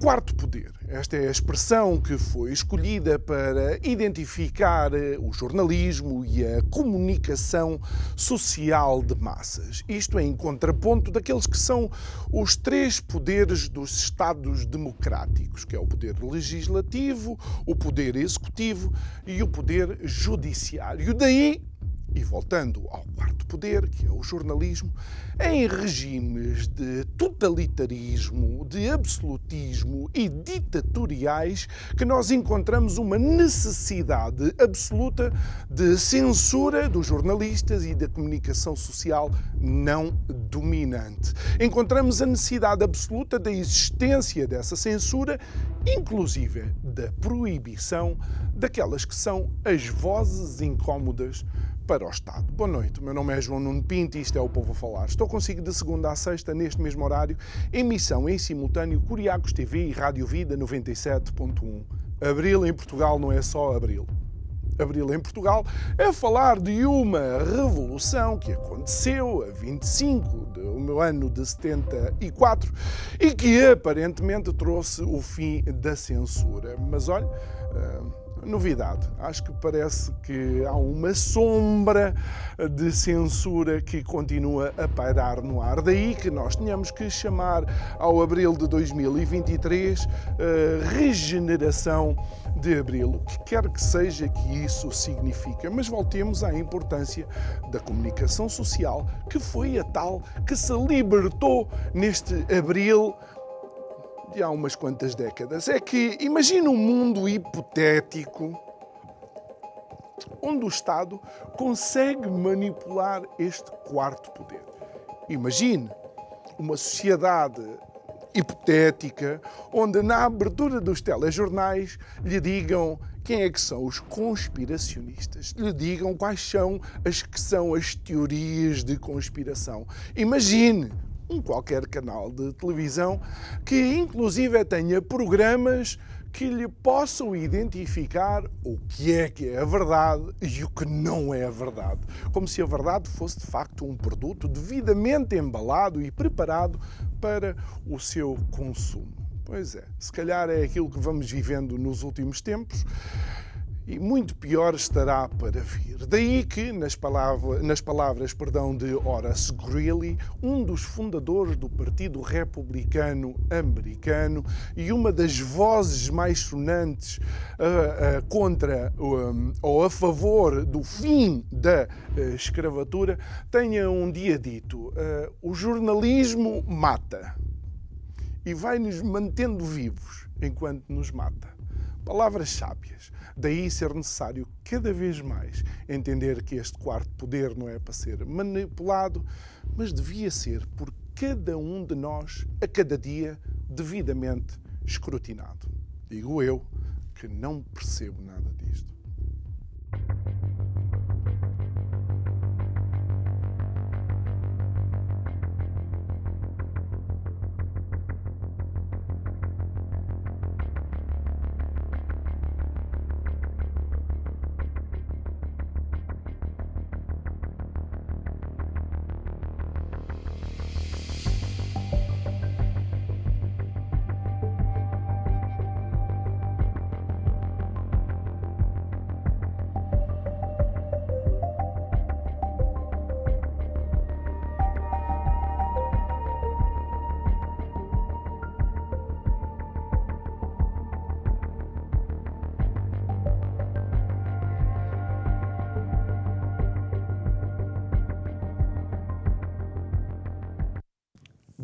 Quarto poder, esta é a expressão que foi escolhida para identificar eh, o jornalismo e a comunicação social de massas. Isto é em contraponto daqueles que são os três poderes dos Estados democráticos, que é o poder legislativo, o poder executivo e o poder judiciário. Daí e voltando ao quarto poder, que é o jornalismo, em regimes de totalitarismo, de absolutismo e ditatoriais, que nós encontramos uma necessidade absoluta de censura dos jornalistas e da comunicação social não dominante. Encontramos a necessidade absoluta da existência dessa censura, inclusive da proibição daquelas que são as vozes incómodas para o Estado. Boa noite, o meu nome é João Nuno Pinto e isto é o Povo a Falar. Estou consigo de segunda a sexta, neste mesmo horário, emissão em simultâneo Curiacos TV e Rádio Vida 97.1. Abril em Portugal não é só abril. Abril em Portugal é falar de uma revolução que aconteceu a 25 do meu ano de 74 e que aparentemente trouxe o fim da censura. Mas olha. Uh, novidade. Acho que parece que há uma sombra de censura que continua a pairar no ar. Daí que nós tenhamos que chamar ao abril de 2023 uh, regeneração de abril, o que quer que seja que isso significa. Mas voltemos à importância da comunicação social, que foi a tal que se libertou neste abril de há umas quantas décadas. É que imagina um mundo hipotético onde o Estado consegue manipular este quarto poder. Imagine uma sociedade hipotética onde na abertura dos telejornais lhe digam quem é que são os conspiracionistas, lhe digam quais são as que são as teorias de conspiração. Imagine um qualquer canal de televisão que inclusive tenha programas que lhe possam identificar o que é que é a verdade e o que não é a verdade. Como se a verdade fosse de facto um produto devidamente embalado e preparado para o seu consumo. Pois é, se calhar é aquilo que vamos vivendo nos últimos tempos e muito pior estará para vir. Daí que, nas, palavra, nas palavras perdão, de Horace Greeley, um dos fundadores do Partido Republicano Americano e uma das vozes mais sonantes uh, uh, contra um, ou a favor do fim da uh, escravatura, tenha um dia dito: o jornalismo mata e vai nos mantendo vivos enquanto nos mata. Palavras sábias. Daí ser necessário cada vez mais entender que este quarto poder não é para ser manipulado, mas devia ser por cada um de nós, a cada dia, devidamente escrutinado. Digo eu que não percebo nada disto.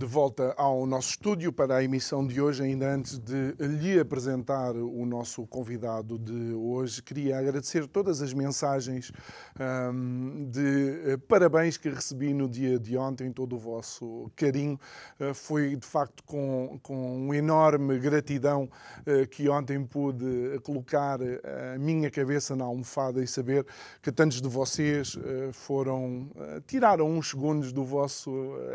De volta ao nosso estúdio para a emissão de hoje. Ainda antes de lhe apresentar o nosso convidado de hoje, queria agradecer todas as mensagens um, de uh, parabéns que recebi no dia de ontem, todo o vosso carinho. Uh, foi de facto com, com enorme gratidão uh, que ontem pude colocar a minha cabeça na almofada e saber que tantos de vocês foram, tiraram uns segundos do vosso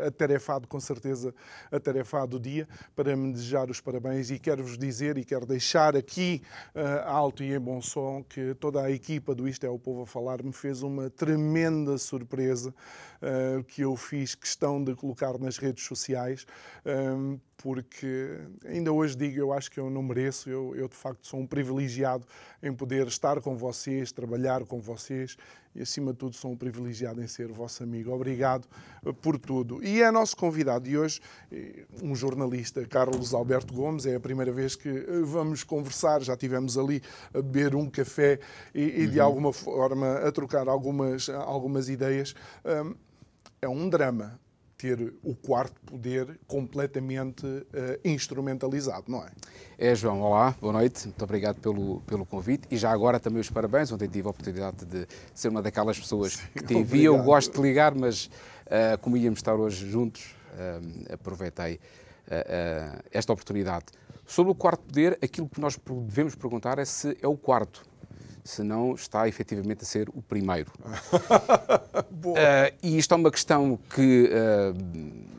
atarefado, com certeza certeza atarefado dia para me desejar os parabéns e quero-vos dizer e quero deixar aqui uh, alto e em bom som que toda a equipa do Isto é o Povo a Falar me fez uma tremenda surpresa uh, que eu fiz questão de colocar nas redes sociais. Uh, porque ainda hoje digo, eu acho que eu não mereço, eu, eu de facto sou um privilegiado em poder estar com vocês, trabalhar com vocês e, acima de tudo, sou um privilegiado em ser vosso amigo. Obrigado eh, por tudo. E é nosso convidado de hoje, eh, um jornalista, Carlos Alberto Gomes. É a primeira vez que eh, vamos conversar. Já tivemos ali a beber um café e, e de uhum. alguma forma, a trocar algumas, algumas ideias. É um drama ter o quarto poder completamente uh, instrumentalizado, não é? É, João, olá, boa noite, muito obrigado pelo, pelo convite e já agora também os parabéns. Ontem tive a oportunidade de ser uma daquelas pessoas Sim, que te envia. Eu gosto de ligar, mas uh, como íamos estar hoje juntos, uh, aproveitei esta oportunidade. Sobre o quarto poder, aquilo que nós devemos perguntar é se é o quarto se não está efetivamente a ser o primeiro. uh, e isto é uma questão que uh,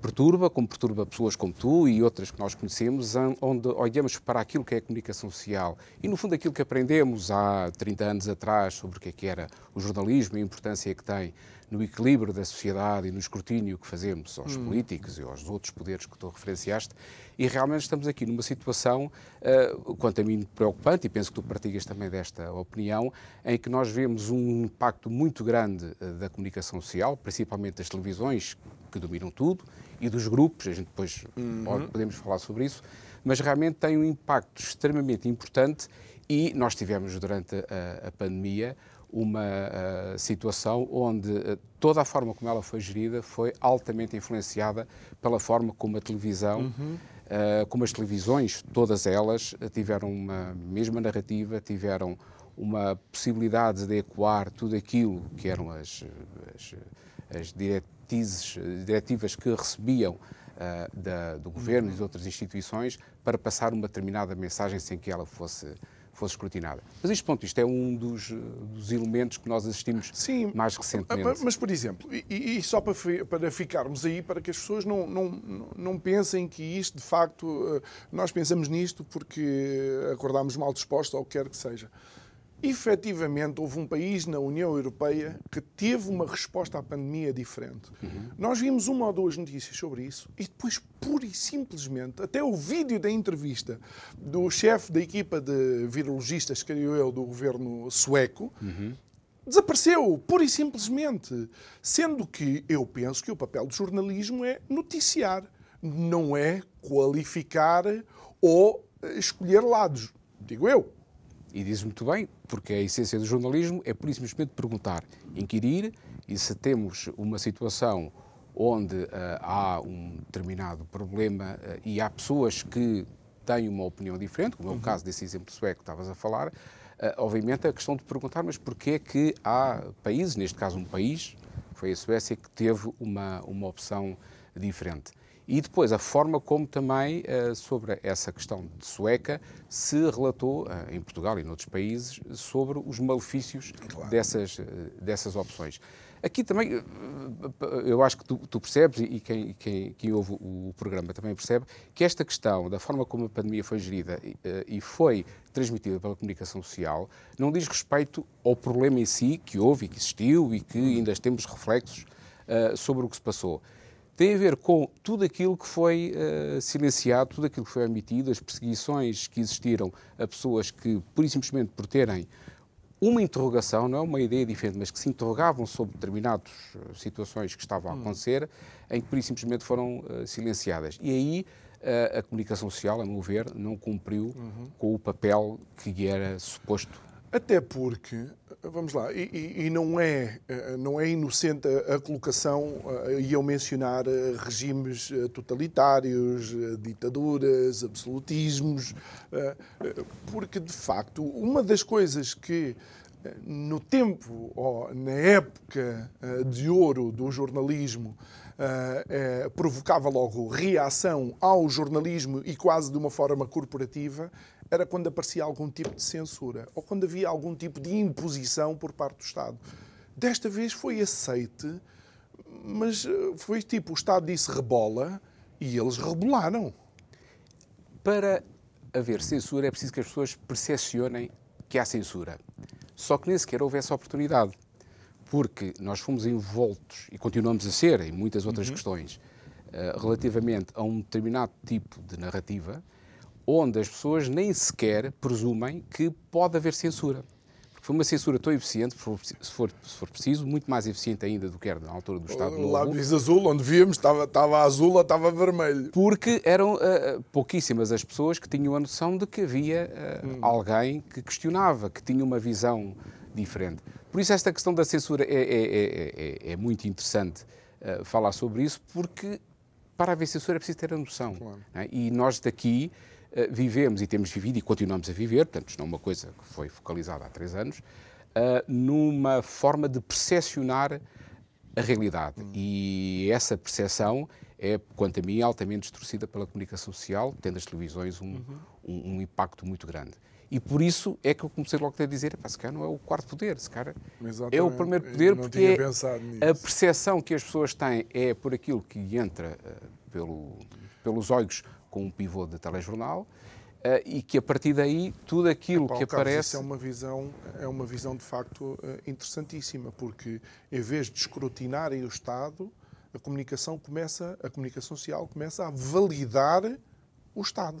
perturba, como perturba pessoas como tu e outras que nós conhecemos, onde olhamos para aquilo que é a comunicação social e, no fundo, aquilo que aprendemos há 30 anos atrás sobre o que, é que era o jornalismo e a importância que tem no equilíbrio da sociedade e no escrutínio que fazemos aos hum. políticos e aos outros poderes que tu referenciaste, e realmente estamos aqui numa situação, uh, quanto a mim, preocupante, e penso que tu partilhas também desta opinião, em que nós vemos um impacto muito grande uh, da comunicação social, principalmente das televisões, que dominam tudo, e dos grupos, a gente depois uhum. pode, podemos falar sobre isso, mas realmente tem um impacto extremamente importante e nós tivemos durante a, a pandemia uma uh, situação onde uh, toda a forma como ela foi gerida foi altamente influenciada pela forma como a televisão, uhum. uh, como as televisões, todas elas, tiveram uma mesma narrativa, tiveram uma possibilidade de ecoar tudo aquilo que eram as, as, as diretrizes, diretivas que recebiam da, do governo uhum. e de outras instituições para passar uma determinada mensagem sem que ela fosse fosse escrutinada. Mas isto, ponto, isto é um dos, dos elementos que nós assistimos Sim, mais recentemente. Mas, por exemplo, e, e só para, para ficarmos aí, para que as pessoas não, não, não pensem que isto, de facto, eh, nós pensamos nisto porque acordámos mal dispostos ou o que quer que seja efetivamente houve um país na União Europeia que teve uma resposta à pandemia diferente. Uhum. Nós vimos uma ou duas notícias sobre isso e depois, pura e simplesmente, até o vídeo da entrevista do chefe da equipa de virologistas, creio eu, do governo sueco, uhum. desapareceu, pura e simplesmente. Sendo que eu penso que o papel do jornalismo é noticiar, não é qualificar ou escolher lados. Digo eu. E diz muito bem, porque a essência do jornalismo é por isso simplesmente perguntar, inquirir, e se temos uma situação onde uh, há um determinado problema uh, e há pessoas que têm uma opinião diferente, como é o uhum. caso desse exemplo sueco que estavas a falar, uh, obviamente a questão de perguntar, mas porquê é que há países, neste caso um país, foi a Suécia, que teve uma, uma opção diferente. E depois a forma como também uh, sobre essa questão de sueca se relatou uh, em Portugal e noutros países sobre os malefícios claro. dessas, uh, dessas opções. Aqui também, eu acho que tu, tu percebes, e quem, quem, quem, ouve o programa também percebe, que esta questão da forma como a pandemia foi gerida e foi transmitida pela comunicação social não diz respeito ao problema em si, que houve e que existiu e que ainda temos reflexos sobre o que se passou tem a ver com tudo aquilo que foi uh, silenciado, tudo aquilo que foi omitido, as perseguições que existiram a pessoas que, por e simplesmente por terem uma interrogação, não é uma ideia diferente, mas que se interrogavam sobre determinadas uh, situações que estavam a hum. acontecer, hum. em que por e simplesmente foram uh, silenciadas. E aí a comunicação social, a meu ver, não cumpriu uhum. com o papel que lhe era suposto Até porque, vamos lá, e, e, não, é, não é inocente a, colocação e eu mencionar regimes totalitários, ditaduras, absolutismos, porque de facto uma das coisas que no tempo, ou na época de ouro do jornalismo, provocava logo reação ao jornalismo e quase de uma forma corporativa, era quando aparecia algum tipo de censura ou quando havia algum tipo de imposição por parte do Estado. Desta vez foi aceite, mas eh, foi tipo: o Estado disse rebola e eles rebolaram. Para haver censura é preciso que as pessoas percepcionem que há censura. Só que nem sequer houve essa oportunidade porque nós fomos envoltos, e continuamos a ser, em muitas outras uhum. questões, uh, relativamente a um determinado tipo de narrativa, onde as pessoas nem sequer presumem que pode haver censura. Porque foi uma censura tão eficiente, se for, se for, se for preciso, muito mais eficiente ainda do que era na altura do Estado Novo. Lá diz azul, onde víamos, estava, estava azul ou estava vermelho. Porque eram uh, pouquíssimas as pessoas que tinham a noção de que havia uh, hum. alguém que questionava, que tinha uma visão diferente. Por isso, esta questão da censura é, é, é, é muito interessante uh, falar sobre isso, porque para haver censura é preciso ter a noção. Claro. Né? E nós daqui uh, vivemos e temos vivido e continuamos a viver, portanto, isto não é uma coisa que foi focalizada há três anos, uh, numa forma de percepcionar a realidade. E essa percepção é, quanto a mim, altamente distorcida pela comunicação social, tendo as televisões um, um, um impacto muito grande. E por isso é que eu comecei logo a dizer, se calhar não é o quarto poder, se calhar é o primeiro poder, porque é a percepção que as pessoas têm é por aquilo que entra uh, pelo, pelos olhos com um pivô de telejornal, Uh, e que a partir daí tudo aquilo Paulo que Carlos, aparece. Isso é uma visão, é uma visão de facto uh, interessantíssima, porque em vez de escrutinarem o Estado, a comunicação começa, a comunicação social começa a validar o Estado.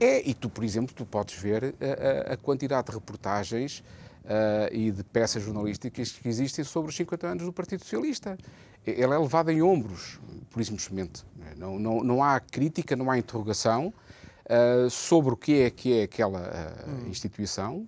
É, e tu, por exemplo, tu podes ver a, eh, a, a quantidade de reportagens uh, e de peças jornalísticas que existem sobre os 50 anos do Partido Socialista. Ela é levada em ombros, por simplesmente. Não, não, não há crítica, não há interrogação uh, sobre o que é que é aquela uh, hum. instituição,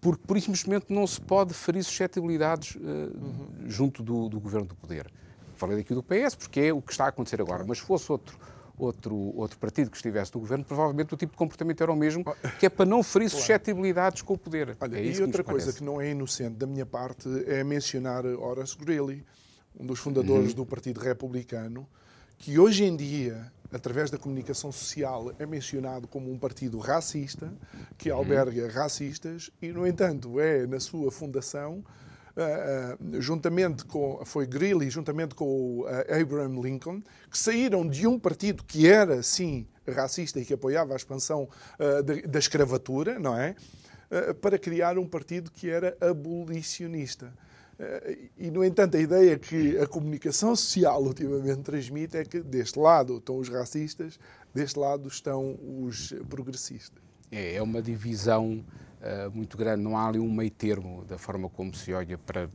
porque, por simplesmente, não se pode ferir suscetibilidades uhum. junto do, do governo do poder. Falei daqui do PS, porque é o que está a acontecer agora, mas se fosse outro outro, outro partido que estivesse no governo, provavelmente o tipo de comportamento era o mesmo, que é para não ferir claro. suscetibilidades com o poder. Olha, é e outra coisa que não é inocente da minha parte é mencionar Horace Greeley, um dos fundadores uhum. do Partido Republicano, que hoje em dia, através da comunicação social, é mencionado como um partido racista, que uhum. alberga racistas, e, no entanto, é, na sua fundação, uh, juntamente com, foi Greeley, juntamente com o uh, Abraham Lincoln, que saíram de um partido que era, sim, racista e que apoiava a expansão uh, da escravatura, não é? para criar um partido que era abolicionista. E, no entanto, a ideia que a comunicação social ultimamente transmite é que deste lado estão os racistas, deste lado estão os progressistas. É, é uma divisão uh, muito grande, não há ali um meio termo da forma como se olha para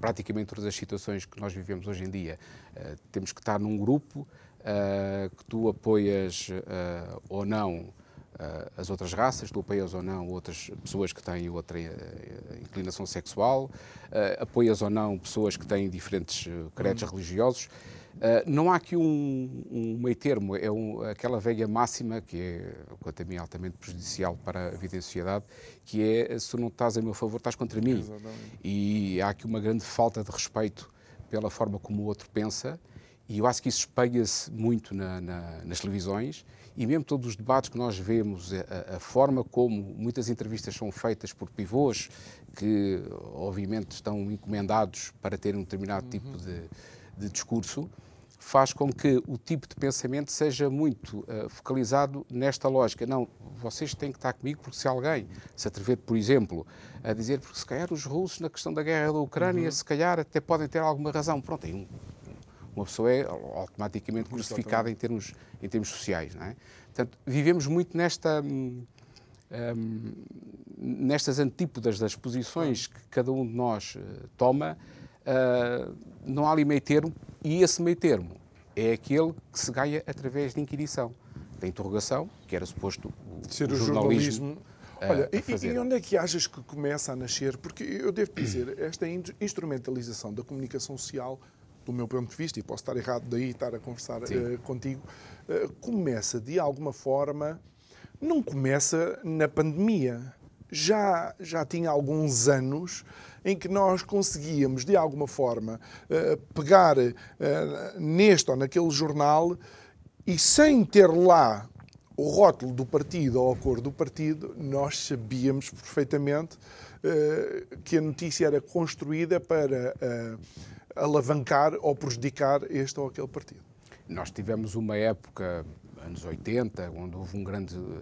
praticamente todas as situações que nós vivemos hoje em dia. Uh, temos que estar num grupo uh, que tu apoias ou não as outras raças, tu apoias ou não outras pessoas que têm outra inclinação sexual, apoias ou não pessoas que têm diferentes credos uhum. religiosos. Não há aqui um, um meio termo, é um, aquela velha máxima que é, quanto a mim, altamente prejudicial para a vida em sociedade, que é se não estás a meu favor, estás contra mim. Exatamente. E há aqui uma grande falta de respeito pela forma como o outro pensa, e eu acho que isso espelha-se muito na, na, nas televisões, e mesmo todos os debates que nós vemos, a, a, forma como muitas entrevistas são feitas por pivôs, que obviamente estão encomendados para terem um determinado uhum. tipo de, de discurso, faz com que o tipo de pensamento seja muito uh, focalizado nesta lógica. Não, vocês têm que estar comigo porque se alguém se atrever, por exemplo, a dizer porque se calhar os russos na questão da guerra da Ucrânia, uhum. se calhar até podem ter alguma razão. Pronto, aí um, uma pessoa é automaticamente crucificada em termos, em termos sociais. Não é? Portanto, vivemos muito nesta... Um, um, nestas antípodas das posições que cada um de nós uh, toma, uh, não há ali meio termo, e esse meio termo é aquele que se ganha através de inquirição, da interrogação, que era suposto o, ser o, jornalismo, jornalismo Olha, fazer. E onde é que achas que começa a nascer? Porque eu devo dizer, esta instrumentalização da comunicação social, do meu ponto de vista, e posso estar errado daí estar a conversar uh, contigo, uh, começa de alguma forma, não começa na pandemia. Já, já tinha alguns anos em que nós conseguíamos, de alguma forma, uh, pegar neste ou naquele jornal e sem ter lá o rótulo do partido ou a cor do partido, nós sabíamos perfeitamente que a notícia era construída para alavancar ou prejudicar este ou aquele partido. Nós tivemos uma época, anos 80, onde houve um grande uh,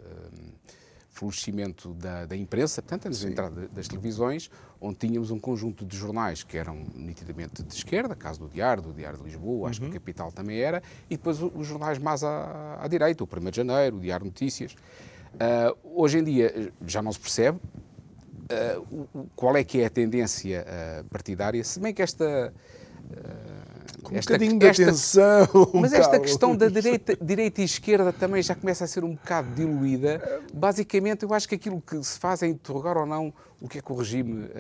florescimento da, da imprensa, portanto, antes da entrada das televisões, onde tínhamos um conjunto de jornais que eram nitidamente de esquerda, caso do Diário, do Diário de Lisboa, acho uhum. que a Capital também era, e depois os jornais mais à, à direita, o 1 de Janeiro, o Diário Notícias. Uh, hoje em dia já não se percebe uh, qual é que é a tendência uh, partidária, se bem que esta com um esta, bocadinho de esta, atenção. Mas esta Carlos. questão da direita, direita e esquerda também já começa a ser um bocado diluída. Basicamente, eu acho que aquilo que se faz é interrogar ou não o que é que o regime uh,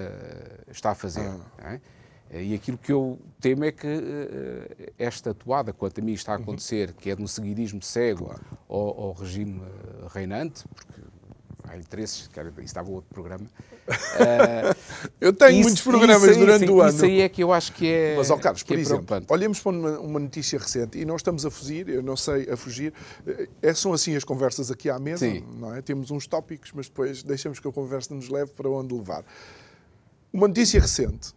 está a fazer. Ah. É? E aquilo que eu temo é que uh, esta atuada, quanto a mim está a acontecer, uhum. que é de um seguidismo cego claro. ao, ao, regime reinante, porque há interesses, que isso estava outro programa. Uh, eu tenho isso, muitos programas aí, durante sim, o ano. Isso aí é que eu acho que é. Mas, ó Carlos, por é exemplo, olhemos para uma, uma, notícia recente e nós estamos a fugir, eu não sei, a fugir. É, são assim as conversas aqui à mesa, sim. não é? Temos uns tópicos, mas depois deixamos que a conversa nos leve para onde levar. Uma notícia recente: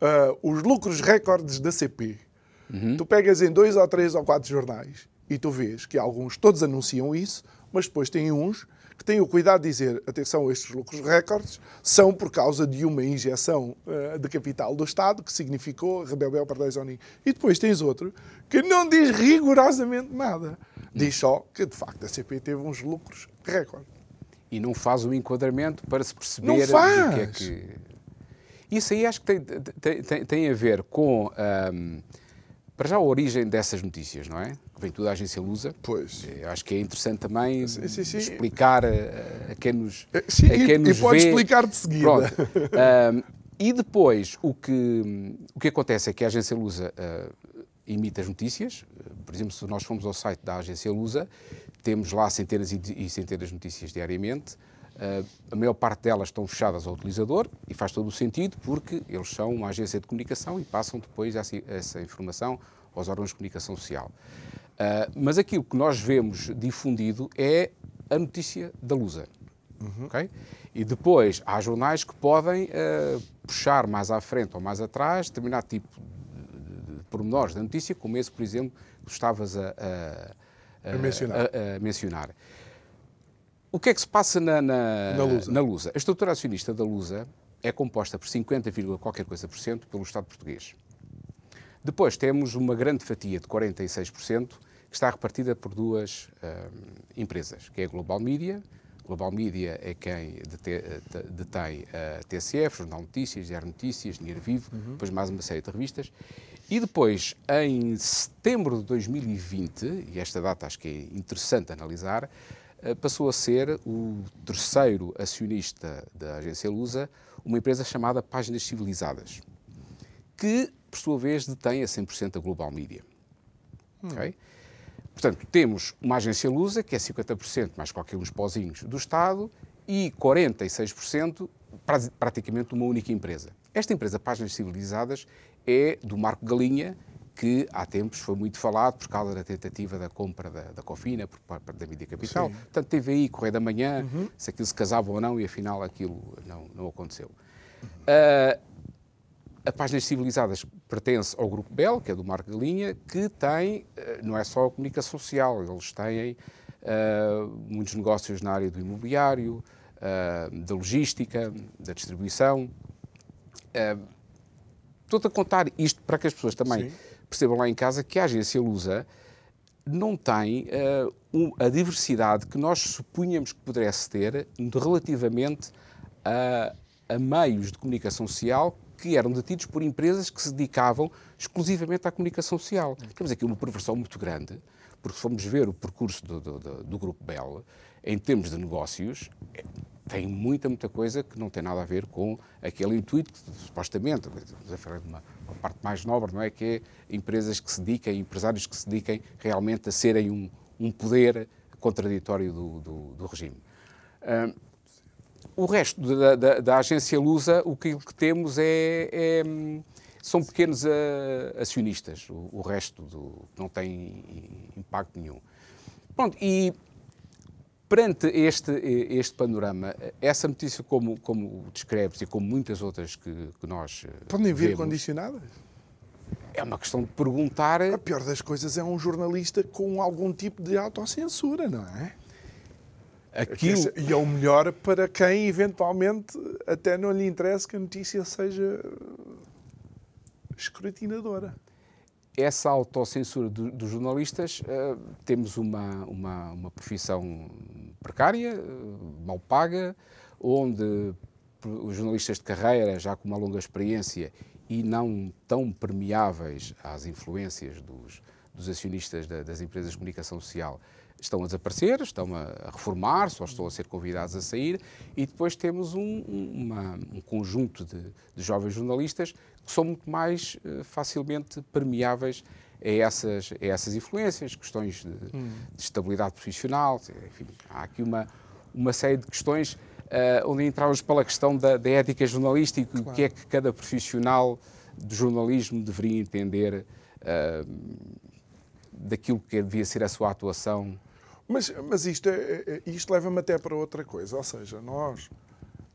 uh, os lucros recordes da CP. Uhum. Tu pegas em dois ou três ou quatro jornais e tu vês que alguns todos anunciam isso, mas depois tem uns que têm o cuidado de dizer, atenção, estes lucros recordes são por causa de uma injeção uh, de capital do Estado que significou rebelião para Zoninho. E depois tens outro que não diz rigorosamente nada. Diz só que, de facto, a CP teve uns lucros recordes. E não faz o enquadramento para se perceber não faz. o que é que... Isso aí acho que tem, tem, tem, tem a ver com... Um para já a origem dessas notícias, não é? Que vem tudo da agência Lusa. Pois. Eu acho que é interessante também sim, sim, sim. explicar a, a, quem nos eh, Sim, a quem nos e pode explicar de seguida. Pronto. um, e depois, o que, o que acontece é que a agência Lusa uh, imita as notícias. Por exemplo, se nós formos ao site da agência Lusa, temos lá centenas e centenas de notícias diariamente. Uh, a maior parte delas estão fechadas ao utilizador e faz todo o sentido porque eles são uma agência de comunicação e passam depois essa, essa informação aos órgãos de comunicação social. Uh, mas aquilo que nós vemos difundido é a notícia da Lusa. Uhum. Okay? E depois há jornais que podem uh, puxar mais à frente ou mais atrás determinado tipo de, de, de pormenores da notícia, como esse, por exemplo, que estavas a, a, a, a mencionar. mencionar. O que é que se passa na, na, na, Lusa. na Lusa? A estrutura acionista da Lusa é composta por 50, qualquer coisa por cento pelo Estado português. Depois temos uma grande fatia de 46% que está repartida por duas uh, empresas, que é a Global Media. Global Media é quem detém a TCF, Jornal Notícias, Diário Notícias, Dinheiro Vivo, uhum. depois mais uma série de revistas. E depois, em setembro de 2020, e esta data acho que é interessante analisar, passou a ser o terceiro acionista da agência Lusa, uma empresa chamada Páginas Civilizadas, que, por sua vez, detém a 100% a Global Media. Hum. Okay? Portanto, temos uma agência Lusa, que é 50% mais qualquer uns pozinhos do Estado, e 46% praticamente uma única empresa. Esta empresa, Páginas Civilizadas, é do Marco Galinha, que há tempos foi muito falado por causa da tentativa da compra da, da Cofina por parte da Mídia Capital. Sim. Portanto, teve aí Correio da Manhã, uhum. se aquilo se casava ou não, e afinal aquilo não, não aconteceu. Uhum. Uh, a Páginas Civilizadas pertence ao Grupo Bell, que é do Marco Galinha, que tem, uh, não é só a comunicação social, eles têm uh, muitos negócios na área do imobiliário, da logística, da distribuição. Estou a contar isto para que as pessoas também Sim percebam lá em casa que a agência Lusa não tem uh, um, a diversidade que nós supunhamos que pudesse ter relativamente a, a, meios de comunicação social que eram detidos por empresas que se dedicavam exclusivamente à comunicação social. Temos aqui uma perversão muito grande, porque se formos ver o percurso do, do, do, do Grupo Bell, em termos de negócios, tem muita, muita coisa que não tem nada a ver com aquele intuito, supostamente, uma, uma parte mais nobre, não é? Que é empresas que se dediquem, empresários que se dediquem realmente a serem um, um poder contraditório do, do, do regime. Uh, o resto da, da, da, agência Lusa, o que, que temos é, é, são pequenos uh, acionistas, o, o resto do, não tem impacto nenhum. Pronto, e Perante este, este panorama, essa notícia, como, como descreves e como muitas outras que, que nós. Eh, Podem vir vemos, condicionadas? É uma questão de perguntar. A pior das coisas é um jornalista com algum tipo de autocensura, não é? Aquilo... E é o melhor para quem, eventualmente, até não lhe interessa que a notícia seja escrutinadora essa autocensura do, dos jornalistas, uh, temos uma, uma, uma, profissão precária, uh, mal paga, onde os jornalistas de carreira, já com uma longa experiência e não tão permeáveis às influências dos, dos acionistas da, das empresas de comunicação social, estão a desaparecer, estão a reformar-se ou estão a ser convidados a sair, e depois temos um, uma, um conjunto de, de, jovens jornalistas são muito mais uh, facilmente permeáveis a essas, a essas influências, questões de, hum. de estabilidade profissional, enfim, há aqui uma, uma série de questões uh, onde entramos pela questão da, da ética jornalística e claro. o que é que cada profissional do jornalismo deveria entender uh, daquilo que devia ser a sua atuação mas, mas isto, é, é, é isto leva-me até para outra coisa, ou seja, nós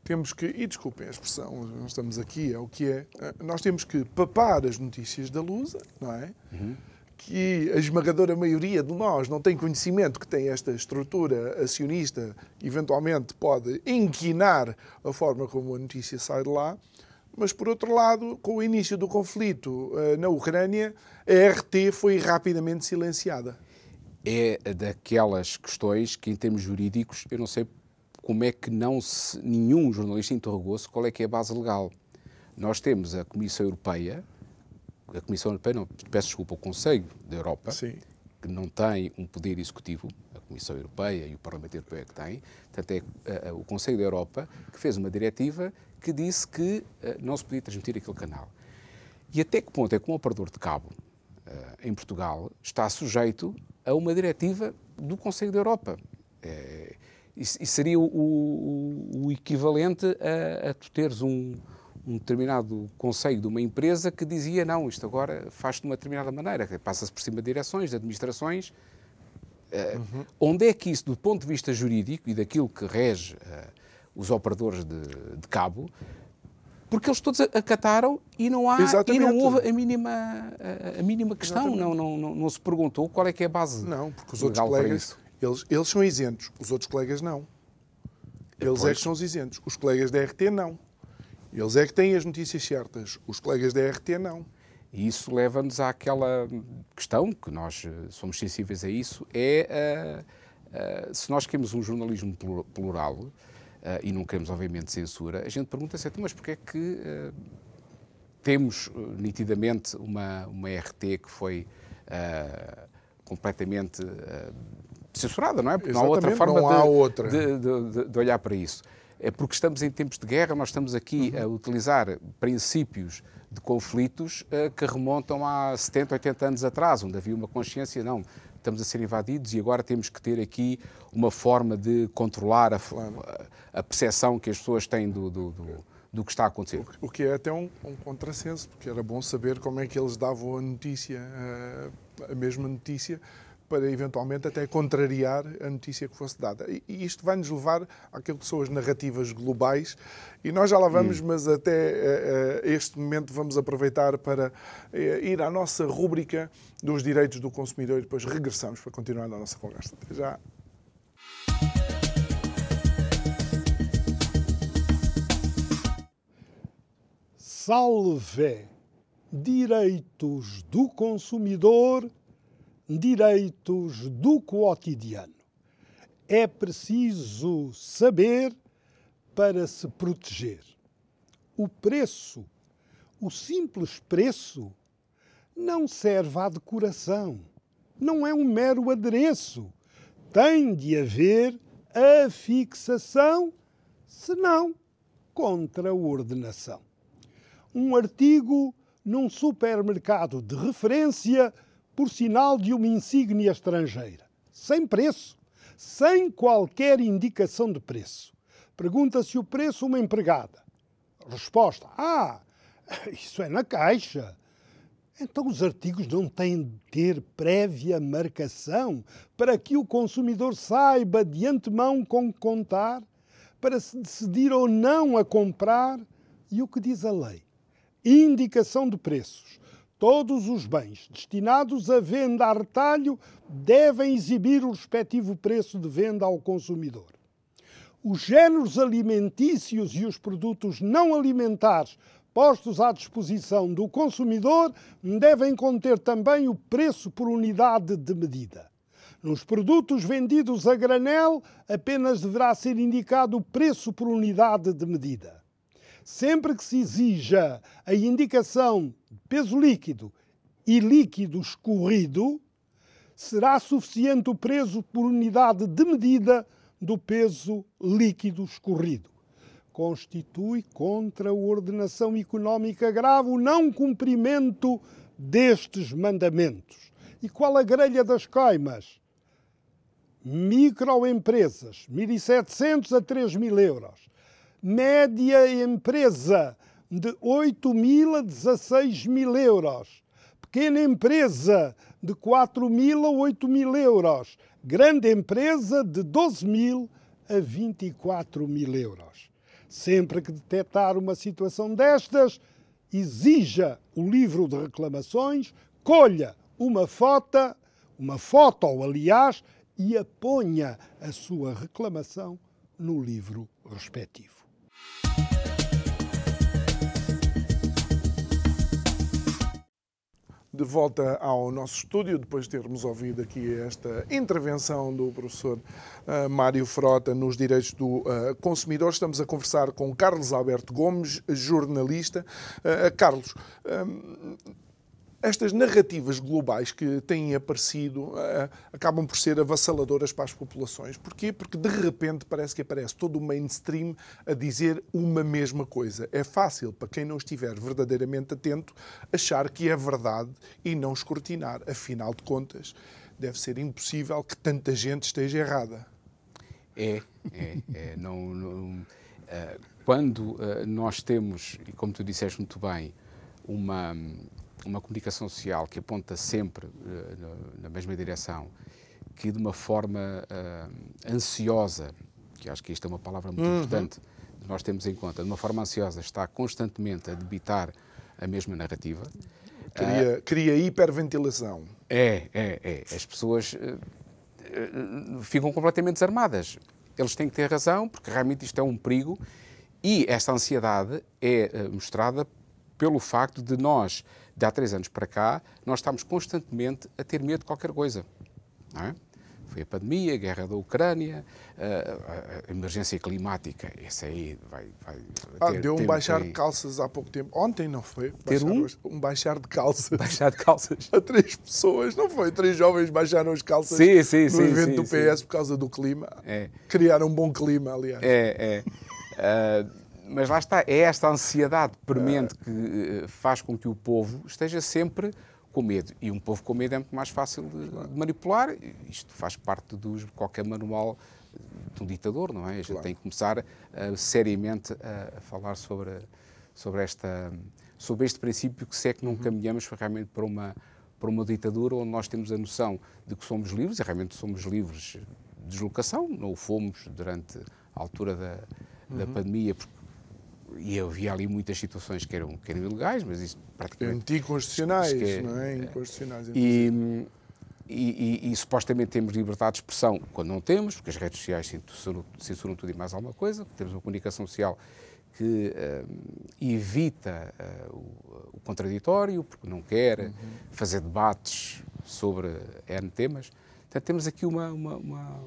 temos que, e desculpem a expressão, nós estamos aqui, é o que é, eh, nós temos que papar as notícias da Lusa, não é? Uhum. Que a esmagadora maioria de nós não tem conhecimento que tem esta estrutura acionista, eventualmente pode inquinar a forma como a notícia sai de lá, mas por outro lado, com o início do conflito uh, na Ucrânia, a RT foi rapidamente silenciada é daquelas questões que, em termos jurídicos, eu não sei como é que não se, nenhum jornalista interrogou-se qual é que é a base legal. Nós temos a Comissão Europeia, a Comissão Europeia, não, peço desculpa, o Conselho da Europa, Sim. que não tem um poder executivo, a Comissão Europeia e o Parlamento Europeu é que têm, portanto é uh, o Conselho da Europa que fez uma diretiva que disse que uh, não se podia transmitir aquele canal. E até que ponto é que um operador de cabo uh, em Portugal está sujeito a uma diretiva do Conselho da Europa. É, isso, seria o, o, o equivalente a, a, tu teres um, um determinado conselho de uma empresa que dizia não, isto agora faz de uma determinada maneira, passa-se por cima de direções, de administrações. Uhum. Onde é que isso, do ponto de vista jurídico e daquilo que rege uh, os operadores de, de, cabo, porque eles todos acataram e não há e não houve a mínima a, a mínima questão, não, não, não, não, se perguntou qual é que é a base. Não, porque os outros colegas eles, eles são isentos, os outros colegas não. Eles pois. é que são os isentos. Os colegas da RT não. Eles é que têm as notícias certas. Os colegas da RT não. E isso leva-nos àquela questão, que nós eh, somos sensíveis a isso, é uh, uh, se nós queremos um jornalismo plural, uh, e não queremos, obviamente, censura, a gente pergunta-se, mas porquê é que temos nitidamente uma, uma RT que foi completamente censurada, não é? Porque não há outra forma há de, outra. De, de, de, olhar para isso. É porque estamos em tempos de guerra, nós estamos aqui uhum. a utilizar princípios de conflitos que remontam a 70, 80 anos atrás, onde havia uma consciência, não, estamos a ser invadidos e agora temos que ter aqui uma forma de controlar a, a percepção que as pessoas têm do, do, do, do, que está a acontecer. O que é até um, um contrassenso, porque era bom saber como é que eles davam a notícia, a, a mesma notícia, para eventualmente até contrariar a notícia que fosse dada. E isto vai nos levar àquilo que são as narrativas globais, e nós já lá vamos, hum. mas até uh, este momento vamos aproveitar para uh, ir à nossa rúbrica dos direitos do consumidor e depois regressamos para continuar a nossa conversa. Até já. Salve direitos do consumidor direitos do cotidiano. É preciso saber para se proteger. O preço, o simples preço, não serve à decoração, não é um mero adereço. Tem de haver a fixação senão contra a ordenação. Um artigo num supermercado de referência por sinal de uma insígnia estrangeira, sem preço, sem qualquer indicação de preço. Pergunta-se o preço uma empregada. Resposta: Ah, isso é na caixa. Então os artigos não têm de ter prévia marcação para que o consumidor saiba de antemão com que contar, para se decidir ou não a comprar. E o que diz a lei? Indicação de preços. Todos os bens destinados à venda a retalho devem exibir o respectivo preço de venda ao consumidor. Os géneros alimentícios e os produtos não alimentares postos à disposição do consumidor devem conter também o preço por unidade de medida. Nos produtos vendidos a granel, apenas deverá ser indicado o preço por unidade de medida. Sempre que se exija a indicação peso líquido e líquido escorrido, será suficiente o preço por unidade de medida do peso líquido escorrido constitui contra a ordenação económica grave o não cumprimento destes mandamentos. E qual a grelha das coimas? Microempresas, 1.700 a 3.000 euros. Média empresa, de 8.000 a 16.000 euros. Pequena empresa, de 4.000 a 8.000 euros. Grande empresa, de 12.000 a 24.000 euros. Sempre que detectar uma situação destas, exija o livro de reclamações, colha uma foto, uma foto, aliás, e aponha a sua reclamação no livro respectivo. De volta ao nosso estúdio, depois de termos ouvido aqui esta intervenção do professor uh, Mário Frota nos direitos do uh, consumidor. Estamos a conversar com Carlos Alberto Gomes, jornalista. Uh, Carlos, estas narrativas globais que têm aparecido uh, acabam por ser avassaladoras para as populações. Porquê? Porque de repente parece que aparece todo o mainstream a dizer uma mesma coisa. É fácil para quem não estiver verdadeiramente atento achar que é verdade e não escrutinar. Afinal de contas, deve ser impossível que tanta gente esteja errada. É, é, é não, não uh, quando uh, nós temos, e como tu disseste muito bem, uma uma comunicação social que aponta sempre uh, na mesma direção, que de uma forma uh, ansiosa, que acho que isto é uma palavra muito uhum. importante, nós temos em conta, de uma forma ansiosa, está constantemente a debitar a mesma narrativa. Cria, uh, cria hiperventilação. É, é, é. As pessoas ficam completamente desarmadas. Eles têm que ter razão, porque realmente isto é um perigo e esta ansiedade é mostrada pelo facto de nós de há três anos para cá, nós estamos constantemente a ter medo de qualquer coisa. É? Foi a pandemia, a guerra da Ucrânia, a, a, emergência climática. Esse aí vai. vai ah, ter, deu um baixar de calças há pouco tempo. Ontem não foi? Ter um? um baixar de calças. Baixar de calças. a três pessoas, não foi? Três jovens baixaram as calças sim, sim, no sim, evento sim, do PS sim. por causa do clima. É. Criaram um bom clima, aliás. É, é. Uh, mas lá está, é esta ansiedade premente que eh, faz com que o povo esteja sempre com medo. E um povo com medo é muito mais fácil de, de manipular. Isto faz parte de qualquer manual de um ditador, não é? A gente claro. tem que começar uh, seriamente a, a, falar sobre, sobre, esta, sobre este princípio que se é que não uhum. caminhamos realmente para uma, para uma ditadura onde nós temos a noção de que somos livres, e realmente somos livres de deslocação, não o fomos durante a altura da, da uhum. pandemia, porque e havia ali muitas situações que eram, que eram ilegais, mas isso praticamente... Anticonstitucionais, é, não é? Inconstitucionais. E, e, e, e, supostamente temos liberdade de expressão quando não temos, porque as redes sociais censuram, censuram tudo e mais alguma coisa, temos uma comunicação social que uh, evita uh, o, o, contraditório, porque não quer uhum. fazer debates sobre N temas. Portanto, temos aqui uma, uma, uma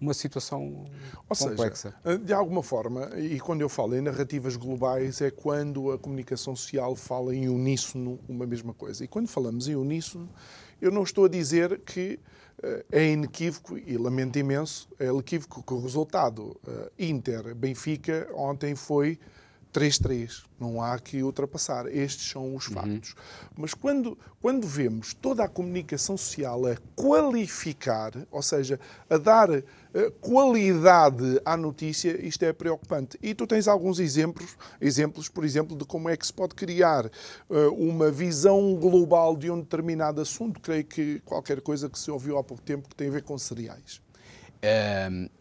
uma situação Ou complexa. Seja, de alguma forma, e quando eu falo em narrativas globais, é quando a comunicação social fala em uníssono uma mesma coisa. E quando falamos em uníssono, eu não estou a dizer que uh, é inequívoco, e lamento imenso, é inequívoco que o resultado uh, Inter-Benfica ontem foi 3-3. Não há que ultrapassar. Estes são os uhum. factos. Uhum. Mas quando, quando vemos toda a comunicação social a qualificar, ou seja, a dar uh, qualidade à notícia, isto é preocupante. E tu tens alguns exemplos, exemplos, por exemplo, de como é que se pode criar uh, uma visão global de um determinado assunto. Creio que qualquer coisa que se ouviu há pouco tempo que tem a ver com cereais. Um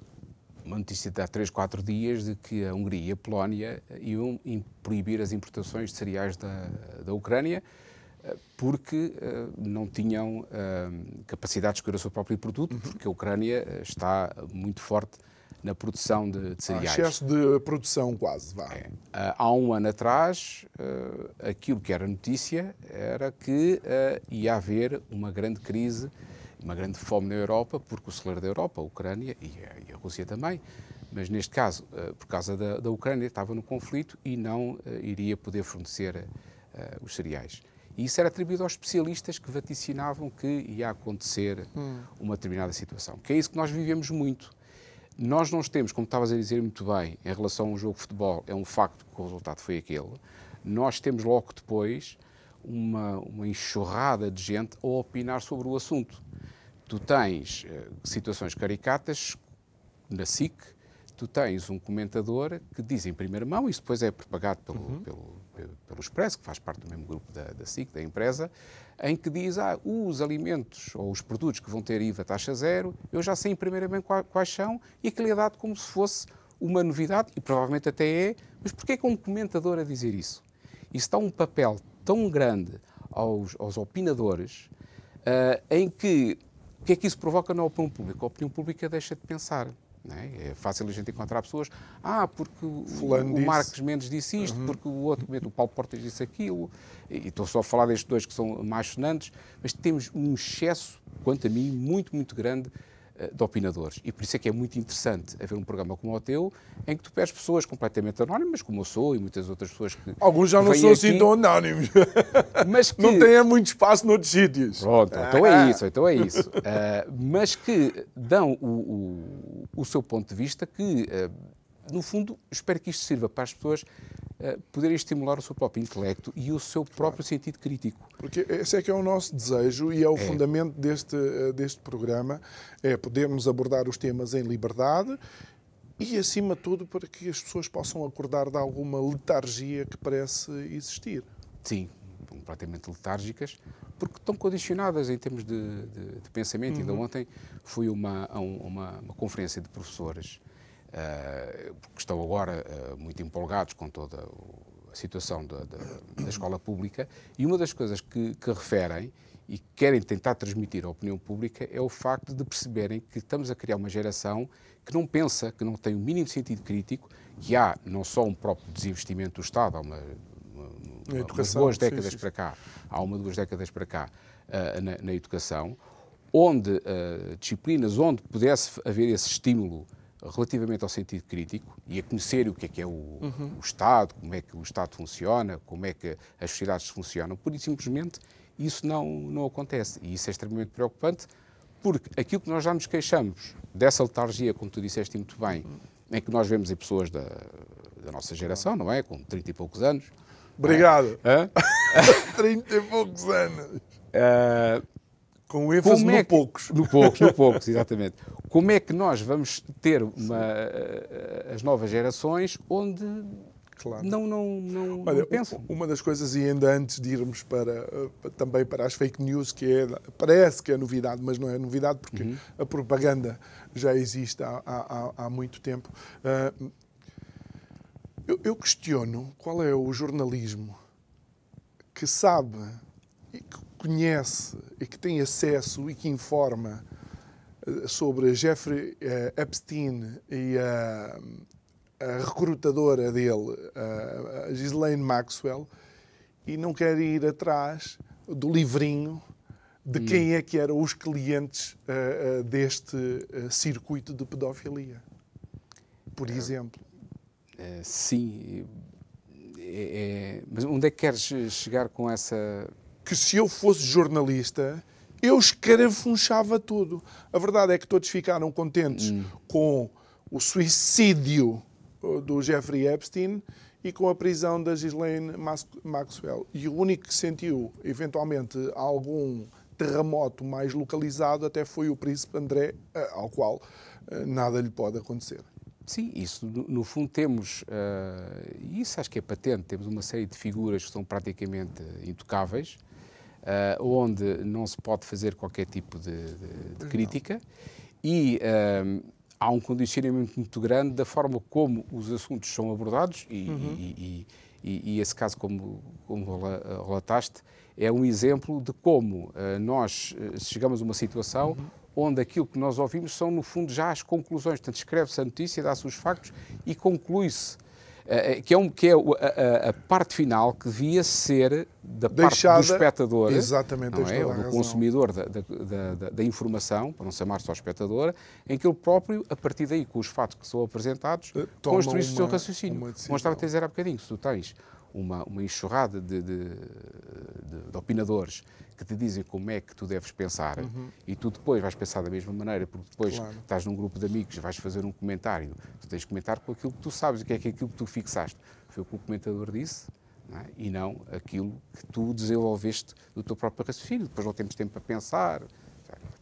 uma notícia de há 3, 4 dias de que a Hungria e a Polónia iam proibir as importações de cereais da, da Ucrânia eh, porque uh, não tinham uh, capacidade de escolher o seu próprio produto, uhum. porque a Ucrânia está muito forte na produção de, de cereais. Há excesso de produção quase, vá. É. Uh, há um ano atrás, aquilo que era notícia era que ia haver uma grande crise uma grande fome na Europa, porque o celeiro da Europa, a Ucrânia e a, e a Rússia também, mas neste caso, uh, por causa da, da, Ucrânia, estava no conflito e não uh, iria poder fornecer uh, os cereais. E isso era atribuído aos especialistas que vaticinavam que ia acontecer hum. uma determinada situação. Que é isso que nós vivemos muito. Nós não temos, como estavas a dizer muito bem, em relação a um jogo de futebol, é um facto que o resultado foi aquele. Nós temos logo depois uma, uma enxurrada de gente a opinar sobre o assunto tu tens uh, situações caricatas na SIC, tu tens um comentador que diz em primeira mão, isso depois é propagado pelo, uhum. pelo, pelo, pelo, Expresso, que faz parte do mesmo grupo da, da SIC, da empresa, em que diz, ah, os alimentos ou os produtos que vão ter IVA taxa zero, eu já sei em primeira mão quais são, e aquilo é dado como se fosse uma novidade, e provavelmente até é, mas porquê é que um comentador a dizer isso? Isso dá um papel tão grande aos, aos opinadores, uh, em que que é que isso provoca na opinião pública? A opinião pública deixa de pensar. É? é? fácil a gente encontrar pessoas, ah, porque Fulano o, o Marcos Mendes disse isto, uhum. porque o outro, o Paulo Portas disse aquilo, e estou só a falar destes dois que são mais sonantes, mas temos um excesso, quanto a mim, muito, muito grande de opinadores. E por isso é que é muito interessante haver um programa como o teu, em que tu pedes pessoas completamente anónimas, como eu sou e muitas outras pessoas que. Alguns já não são assim tão anónimos. Mas que... Não têm muito espaço noutros sítios. Pronto, então é ah. isso, então é isso. Uh, mas que dão o, o, o, seu ponto de vista, que, uh, no fundo, espero que isto sirva para as pessoas uh, poderem estimular o seu próprio intelecto e o seu próprio claro. sentido crítico. Porque esse é que é o nosso desejo e é o é. fundamento deste, eh, deste programa, é podermos abordar os temas em liberdade e, acima de tudo, para que as pessoas possam acordar de alguma letargia que parece existir. Sim, completamente letárgicas, porque estão condicionadas em termos de, de, de pensamento. Uhum. Ainda ontem fui uma, a uma, uma conferência de professores uh, que estão agora uh, muito empolgados com toda a situação da, da, da, escola pública, e uma das coisas que, que referem e querem tentar transmitir à opinião pública é o facto de perceberem que estamos a criar uma geração que não pensa, que não tem o mínimo sentido crítico, que há não só um próprio desinvestimento do Estado, há uma, uma, uma umas duas décadas sim, sim. para cá, há uma duas décadas para cá uh, na, na, educação, onde uh, disciplinas onde pudesse haver esse estímulo relativamente ao sentido crítico e a conhecer o que é que é o, uhum. o, Estado, como é que o Estado funciona, como é que as sociedades funcionam, pura e simplesmente isso não, não acontece. E isso é extremamente preocupante, porque aquilo que nós já nos queixamos dessa letargia, como tu disseste muito bem, em que nós vemos em pessoas da, da nossa geração, não é? Com 30 e poucos anos. Obrigado. É? 30 e poucos anos. Uh, com ênfase no é que, poucos. No poucos, no poucos, exatamente. Como é que nós vamos ter uma, eh, as novas gerações onde claro. não, não, não, Olha, não pensam? Uma das coisas, e ainda antes de irmos para, eh, também para as fake news, que é, parece que é novidade, mas não é novidade porque uhum. a propaganda já existe há, há, há muito tempo. Uh, eu, eu questiono qual é o jornalismo que sabe conhece e que tem acesso e que informa eh, sobre Jeffrey eh, Epstein e a, a recrutadora dele, a Ghislaine Maxwell, e não quer ir atrás do livrinho de quem é que eram os clientes uh, uh, deste uh, circuito de pedofilia, por exemplo. sim. É, é... Mas onde é que queres chegar com essa. Que se eu fosse jornalista, eu escarafunchava tudo. A verdade é que todos ficaram contentes hum. com o suicídio do Jeffrey Epstein e com a prisão da Ghislaine Maxwell. E o único que sentiu, eventualmente, algum terremoto mais localizado até foi o príncipe André, eh, ao qual eh, nada lhe pode acontecer. Sim, isso no, fundo temos, uh, e isso acho que é patente, temos uma série de figuras que são praticamente intocáveis, uh, onde não se pode fazer qualquer tipo de, de, de crítica e uh, há um condicionamento muito grande da forma como os assuntos são abordados e, uhum. e, e, e esse caso, como, como relataste, é um exemplo de como uh, nós chegamos a uma situação uhum. onde aquilo que nós ouvimos são, no fundo, já as conclusões. Portanto, escreve-se a notícia, dá-se os factos e conclui-se. Uh, que é, um, que é a, a, parte final que devia ser da Deixada, parte do espectador, exatamente, é? do razão. consumidor da, da, da, da, informação, para não chamar só espectador, em que ele próprio, a partir daí, com os fatos que são apresentados, construi o seu raciocínio. Como estava a dizer há bocadinho, se tu tens uma, uma enxurrada de, de, de, de, opinadores que te dizem como é que tu deves pensar uhum. e tu depois vais pensar da mesma maneira, porque depois claro. estás num grupo de amigos, vais fazer um comentário, tu tens de comentar com aquilo que tu sabes, o que é, que é aquilo que tu fixaste. Foi o que o comentador disse, não é? e não aquilo que tu desenvolveste do teu próprio raciocínio. Depois não temos tempo para pensar,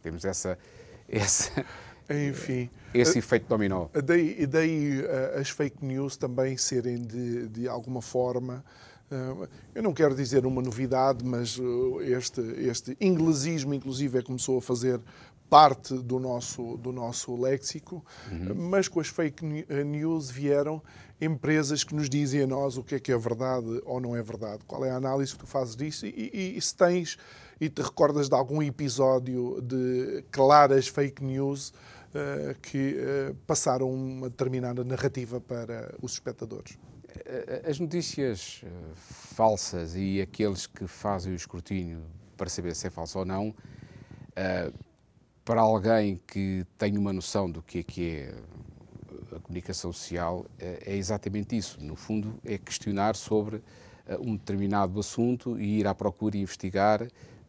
temos essa, essa, enfim. Esse efeito dominó. Daí, daí uh, as fake news também serem de, de alguma forma. Uh, eu não quero dizer uma novidade, mas uh, este, este inglesismo, inclusive, é começou a fazer parte do nosso, do nosso léxico, uhum. mas com as fake news vieram empresas que nos dizem a nós o que é que é verdade ou não é verdade. Qual é a análise que tu fazes disso e, e, e se tens e te recordas de algum episódio de claras fake news eh, que eh, passaram uma determinada narrativa para os espectadores. Eh, as notícias falsas e aqueles que fazem o escrutínio para saber se é falso ou não, para alguém que tem uma noção do que é que é a comunicação social, é exatamente isso. No fundo, é questionar sobre um determinado assunto e ir à procura e investigar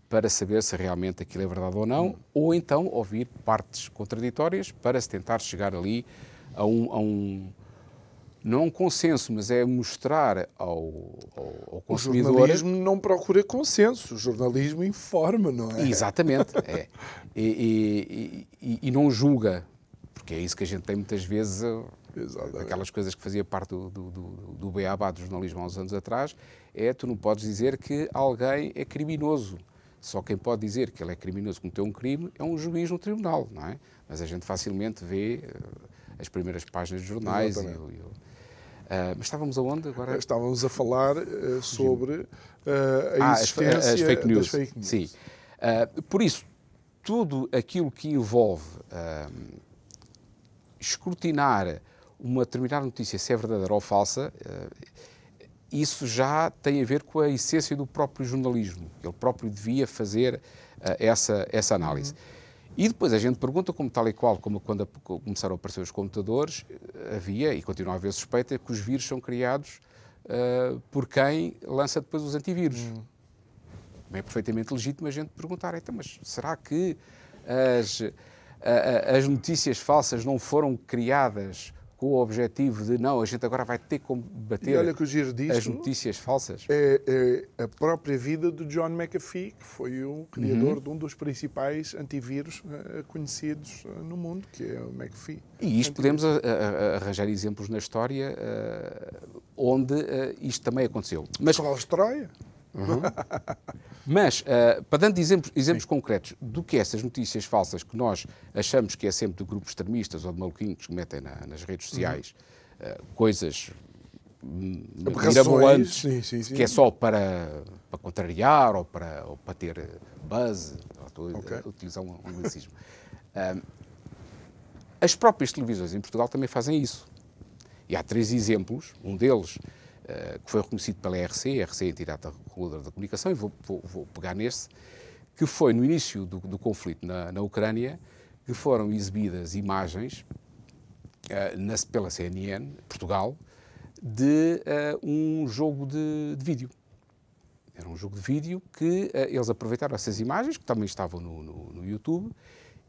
para saber se realmente aquilo é verdade ou não, ou então ouvir partes contraditórias para se tentar chegar ali a um, a um não um consenso, mas é mostrar ao, ao, ao consumidor... O jornalismo não procura consenso, o jornalismo informa, não é? Exatamente, é. E, e, e, e, não julga, porque é isso que a gente tem muitas vezes, Exatamente. aquelas coisas que fazia parte do, do, do, do beabá do jornalismo há uns anos atrás, é tu não podes dizer que alguém é criminoso só quem pode dizer que ele é criminoso, cometeu um crime, é um juiz no tribunal, não é? Mas a gente facilmente vê uh, as primeiras páginas dos jornais. E, e, uh, mas estávamos aonde agora? Estávamos a falar uh, sobre a ah, existência as, as fake news. Fake news. Sim. por isso, tudo aquilo que envolve escrutinar uma determinada notícia, se é verdadeira ou falsa, isso já tem a ver com a essência do próprio jornalismo. Ele próprio devia fazer uh, essa, essa análise. Uhum. E depois a gente pergunta, como tal e qual, como quando começaram a aparecer os computadores, havia e continua a haver suspeita que os vírus são criados uh, por quem lança depois os antivírus. Uhum. É perfeitamente legítimo a gente perguntar, então, mas será que as, as notícias falsas não foram criadas com o objetivo de não, a gente agora vai ter que combater as notícias falsas? É, é, a própria vida do John McAfee, que foi o criador uhum. de um dos principais antivírus uh, conhecidos uh, no mundo, que é o McAfee. E isto podemos a, a, arranjar exemplos na história uh, onde isto também aconteceu. Mas Charles Troia? Uhum. Mas, uh, para dando exemplos, exemplos concretos do que essas notícias falsas que nós achamos que é sempre de grupos extremistas ou de maluquinhos que metem na, nas redes sociais uhum. uh, coisas mirabolantes, sim, sim, sim. que é só para, para contrariar ou para, ou para ter buzz, estou okay. a utilizar um anglicismo. As próprias televisões em Portugal também fazem isso. E há três exemplos, um deles eh, que foi reconhecido pela RC, a RC é a entidade reguladora da comunicação, e vou, vou, vou pegar nesse, que foi no início do, do conflito na, na, Ucrânia que foram exibidas imagens uh, na, pela CNN, Portugal, de uh, um jogo de, de, vídeo. Era um jogo de vídeo que uh, eles aproveitaram essas imagens, que também estavam no, no, no, YouTube,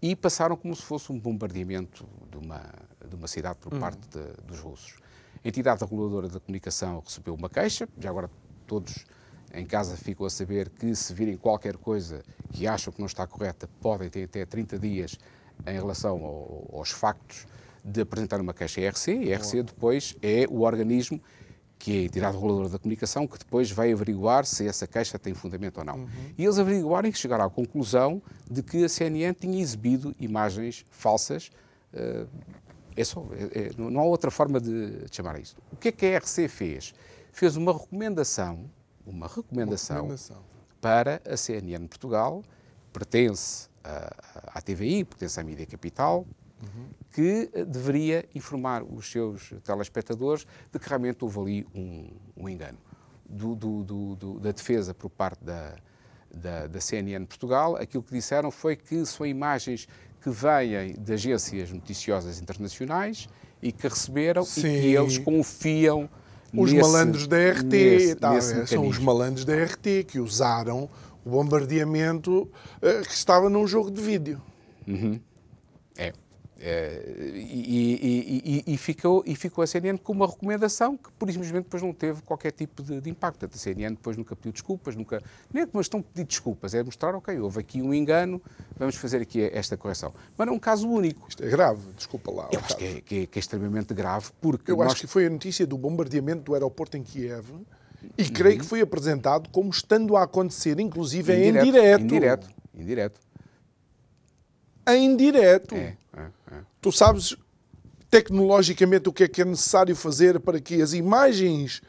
e passaram como se fosse um bombardeamento de uma, de uma cidade por uhum. parte de, dos russos. A entidade reguladora da comunicação recebeu uma queixa, já agora todos em casa ficam a saber que se virem qualquer coisa que acham que não está correta, podem ter até 30 dias em relação ao, aos factos de apresentar uma queixa à IRC. E a IRC depois é o organismo que é a entidade reguladora da comunicação, que depois vai averiguar se essa queixa tem fundamento ou não. Uhum. E eles averiguaram e chegaram à conclusão de que a CNN tinha exibido imagens falsas. Uh, é só, é, é, não há outra forma de chamar isso. O que é que a IRC fez? Fez uma recomendação, uma recomendação, uma recomendação. para a CNN Portugal, pertence à, à TVI, pertence à Mídia Capital, uhum. que eh, deveria informar os seus telespectadores de que realmente houve ali um, um engano. Do, do, do, da defesa por parte da, da, da, CNN Portugal, aquilo que disseram foi que são imagens que vêm de agências noticiosas internacionais e que receberam Sim. e que eles confiam os nesse, malandros da RT, nesse, tá, nesse são os malandros da RT que usaram o bombardeamento uh, que estava num jogo de vídeo. Uhum. É. É, e, e, e, ficou, e ficou a CNN com uma recomendação que, por simplesmente, depois não teve qualquer tipo de, de impacto. A CNN depois nunca pediu desculpas, nunca. Nem é que estão a pedir desculpas, é mostrar, ok, houve aqui um engano, vamos fazer aqui esta correção. Mas não é um caso único. Isto é grave, desculpa lá. Eu acho que é, que, é, que é, extremamente grave, porque. Eu nós... acho que foi a notícia do bombardeamento do aeroporto em Kiev. E uhum. creio que foi apresentado como estando a acontecer, inclusive indireto, em direto. Indireto. Indireto. Em direto. É, é, é. Tu sabes tecnologicamente o que é que é necessário fazer para que as imagens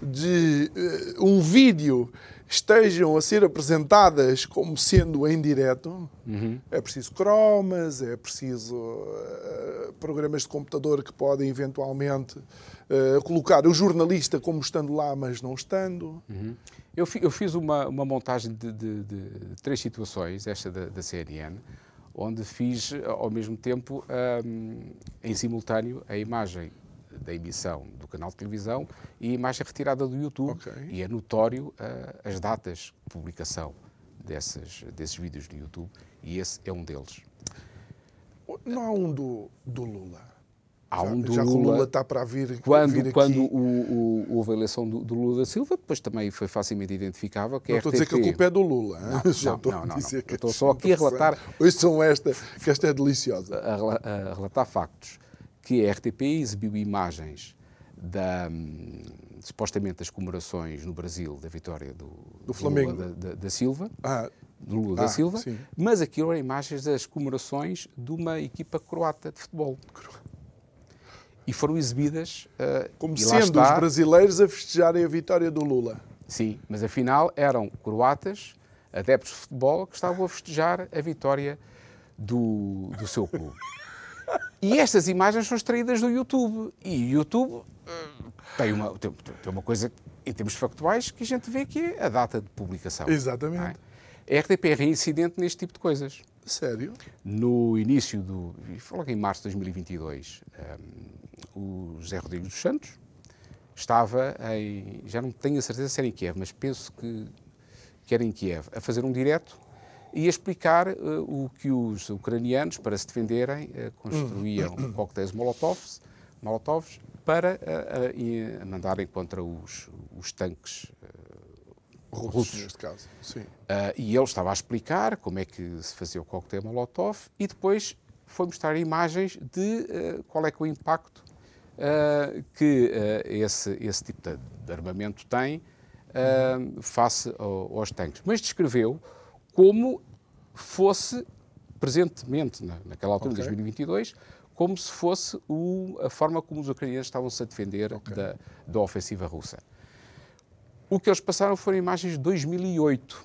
de uh, um vídeo estejam a ser apresentadas como sendo em direto. Uhum. É preciso cromas, é preciso uh, programas de computador que podem eventualmente uh, colocar o jornalista como estando lá, mas não estando. Uhum. Eu, eu, fiz uma, uma montagem de, de, de, três situações, esta da, da CNN, onde fiz ao mesmo tempo um, em simultâneo a imagem da emissão do canal de televisão e a imagem retirada do YouTube. Okay. E é notório uh, as datas de publicação dessas, desses vídeos do YouTube e esse é um deles. Não há um do, do Lula? Há um do já Lula, o Lula está para vir, quando, vir quando o, o, houve a eleição do, do, Lula da Silva, depois também foi facilmente identificável que não estou a dizer que a culpa é do Lula. Não, já não, estou não, não, não. Estou só aqui a relatar... são esta, que esta é deliciosa. A, a, a relatar factos que a RTP exibiu imagens da, supostamente das comemorações no Brasil da vitória do, do Flamengo Lula da, da, da Silva, ah, do Lula ah, da Silva, sim. mas aquilo eram imagens das comemorações de uma equipa croata de futebol. E foram exibidas. Uh, Como sendo está, os brasileiros a festejarem a vitória do Lula. Sim, mas afinal eram croatas, adeptos de futebol, que estavam a festejar a vitória do, do seu clube. E estas imagens são extraídas do YouTube. E o YouTube tem uma, tem, tem, uma coisa, em termos factuais, que a gente vê que é a data de publicação. Exatamente. É? A RTP é reincidente neste tipo de coisas. Sério? No início do. Foi logo em março de 2022, um, o José Rodrigues dos Santos estava em. Já não tenho a certeza se era em Kiev, mas penso que, que era em Kiev, a fazer um direto e a explicar uh, o que os ucranianos, para se defenderem, uh, construíam hum. coquetéis molotovs, molotovs para uh, mandarem contra os, os tanques russos, russos. neste caso. Sim. e ele estava a explicar como é que se fazia o coquetel molotov e depois foi mostrar imagens de qual é que é o impacto que esse, esse tipo de, de armamento tem face ao, aos tanques. Mas descreveu como fosse presentemente, naquela altura, okay. 2022, como se fosse o, a forma como os ucranianos estavam-se a defender okay. da, da ofensiva russa. O que eles passaram foram imagens de 2008,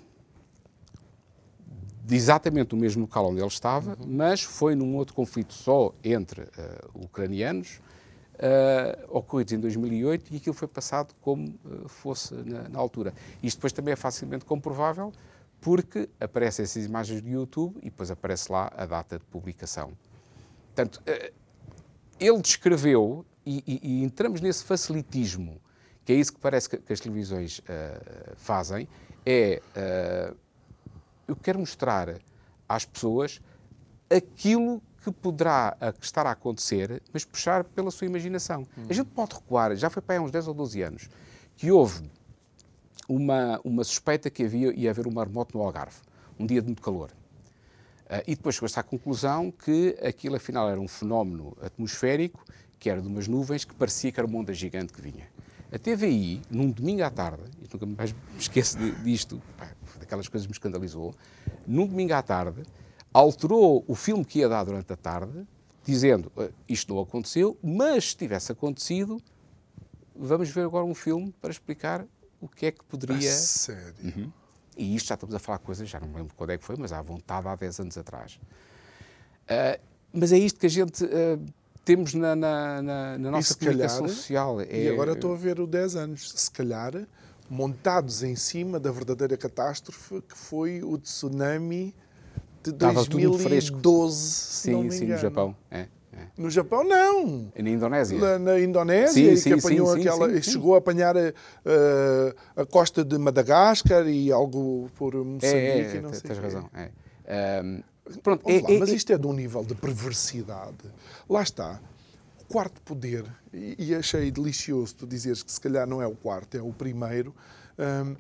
de exatamente o mesmo local onde ele estava, uhum. mas foi num outro conflito só entre uh, ucranianos, uh, ocorridos em 2008, e aquilo foi passado como uh, fosse na, na, altura. Isto depois também é facilmente comprovável, porque aparecem essas imagens do YouTube e depois aparece lá a data de publicação. Portanto, eh, ele descreveu, e, e, e entramos nesse facilitismo, que é isso que parece que, que as televisões uh, fazem, é uh, eu quero mostrar às pessoas aquilo que poderá estar a acontecer, mas puxar pela sua imaginação. Uhum. A gente pode recuar, já foi para aí uns 10 ou 12 anos, que houve uma, uma suspeita que havia ia haver um marmoto no Algarve, um dia de muito calor. Uh, e depois chegou-se à conclusão que aquilo afinal era um fenómeno atmosférico, que era de umas nuvens, que parecia que era uma onda gigante que vinha. A TVI, num domingo à tarde, e nunca mais me esqueço disto, pá, daquelas coisas que me escandalizou, num domingo à tarde, alterou o filme que ia dar durante a tarde, dizendo uh, isto não aconteceu, mas se tivesse acontecido, vamos ver agora um filme para explicar o que é que poderia. A sério? Uhum. E isto já estamos a falar coisas, já não me lembro quando é que foi, mas à vontade há 10 anos atrás. Uh, mas é isto que a gente uh, temos na, na, na, na nossa comunicação calhar, social. É... E agora estou a ver o 10 anos. Se calhar, montados em cima da verdadeira catástrofe que foi o tsunami de 2012, sim, sim, no Japão. É. É. No Japão, não. Na Indonésia. Na, na Indonésia, sim, que apanhou sim, aquela. Sim, chegou a apanhar a, uh, a, costa de Madagascar e algo por Moçambique. É, é, não sei tens razão. É. Um, pronto, é, lá, é, mas é- isto é de um nível de perversidade. Lá está. O quarto poder, e, e achei delicioso tu dizeres que se calhar não é o quarto, é o primeiro. Um,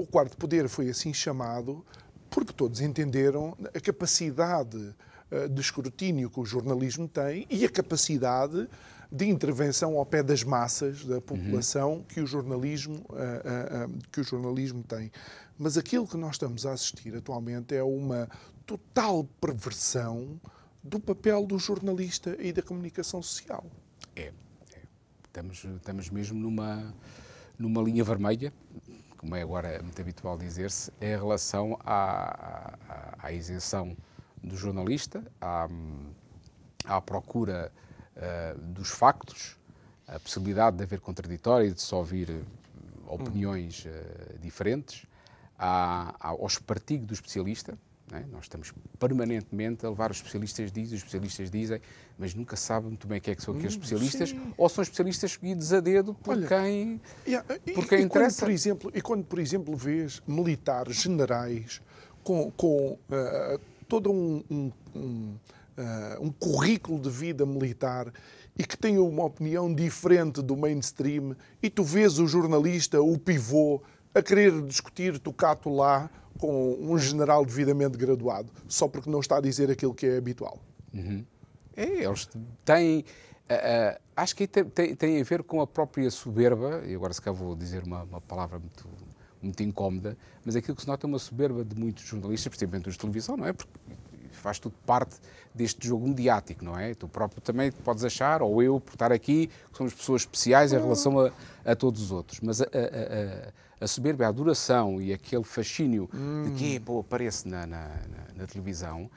o quarto poder foi assim chamado porque todos entenderam a capacidade eh, de escrutínio que o jornalismo tem e a capacidade de intervenção ao pé das massas da população uhum. que, o jornalismo, uh, uh, que o jornalismo tem. Mas aquilo que nós estamos a assistir atualmente é uma total perversão do papel do jornalista e da comunicação social. É. é. Estamos, estamos mesmo numa, numa linha vermelha como é agora muito habitual dizer-se, é em relação à, à, à, isenção do jornalista, à, à procura uh, dos factos, a possibilidade de haver contraditório, de se ouvir eh, opiniões uh, diferentes, à, ao espartigo do especialista, é? Nós estamos permanentemente a levar os especialistas dizem, os especialistas dizem, mas nunca sabem muito bem quem é que são aqueles hum, especialistas, Sim. ou são especialistas escolhidos a dedo por Olha, quem, e, por quem e, interessa. Quando, por exemplo, e quando, por exemplo, vês militares, generais, com, com uh, todo um, um, um, uh, um currículo de vida militar e que têm uma opinião diferente do mainstream, e tu vês o jornalista, o pivô, a querer discutir tocato lá com um general devidamente graduado, só porque não está a dizer aquilo que é habitual. Uhum. É, eles têm. Uh, uh, acho que tem, tem, tem, a ver com a própria soberba, e agora se calhar vou dizer uma, uma, palavra muito, muito incómoda, mas aquilo que se nota é uma soberba de muitos jornalistas, principalmente os de televisão, não é? Porque faz tudo parte deste jogo mediático, não é? Tu próprio também podes achar, ou eu, por estar aqui, que somos pessoas especiais em relação a, a todos os outros. Mas a, a, a, soberba, a adoração e aquele fascínio hum. de que pô, aparece na, na, na, na televisão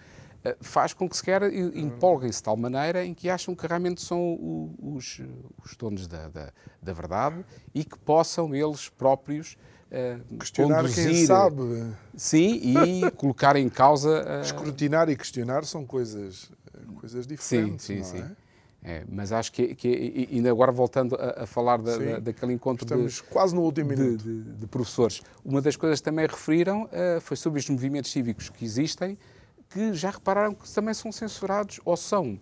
eh, faz com que se quer empolguem-se de tal maneira em que acham que realmente são os, os donos da, da, da verdade e que possam eles próprios uh, questionar conduzir, quem sabe. Sim, e colocar em causa. Uh... Escrutinar e questionar são coisas, coisas diferentes. Sim, sim, sim. É? É, mas acho que, que ainda agora voltando a, a falar da, da, daquele encontro Estamos de, quase no último de. De, de, professores, uma das coisas que também referiram uh, foi sobre os movimentos cívicos que existem, que já repararam que também são censurados ou são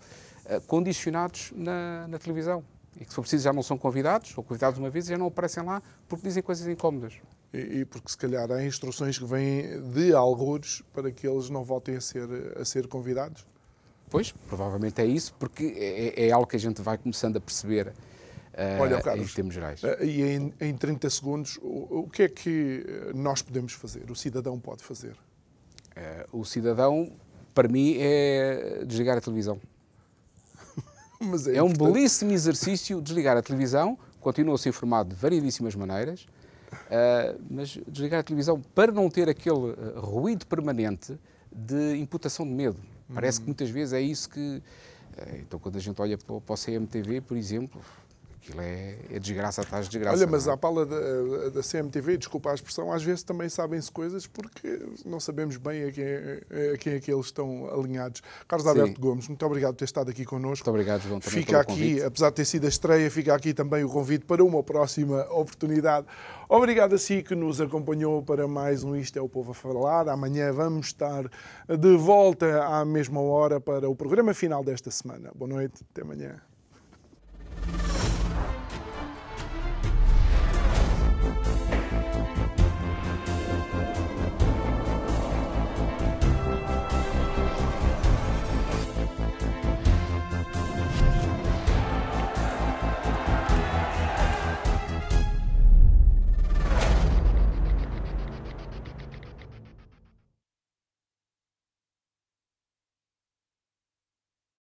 uh, condicionados na, na televisão e que, se for preciso, já não são convidados, ou convidados uma vez e já não aparecem lá porque dizem coisas incómodas. E, e, porque, se calhar, há instruções que vêm de algures para que eles não voltem a ser, a ser convidados? Pois, provavelmente é isso, porque é, é algo que a gente vai começando a perceber uh, Olha, Carlos, em termos gerais. Uh, e em, em 30 segundos, o, o, que é que nós podemos fazer? O cidadão pode fazer? O cidadão, para mim, é desligar a televisão. é, é um belíssimo exercício desligar a televisão, continua-se informado de variedíssimas maneiras, mas desligar a televisão para não ter aquele ruído permanente de imputação de medo. Uhum. Parece que muitas vezes é isso que. Uh, então, quando a gente olha para, para o CMTV, por exemplo, Aquilo é, é desgraça atrás de desgraça. Olha, mas é? à pala da, da, CMTV, desculpa a expressão, às vezes também sabem-se coisas porque não sabemos bem a quem, a quem é que eles estão alinhados. Carlos Sim. Alberto Gomes, muito obrigado por ter estado aqui connosco. Muito obrigado, João, também Fica aqui, convite. apesar de ter sido a estreia, fica aqui também o convite para uma próxima oportunidade. Obrigado a si que nos acompanhou para mais um Isto é o Povo a Falar. Amanhã vamos estar de volta à mesma hora para o programa final desta semana. Boa noite, até amanhã.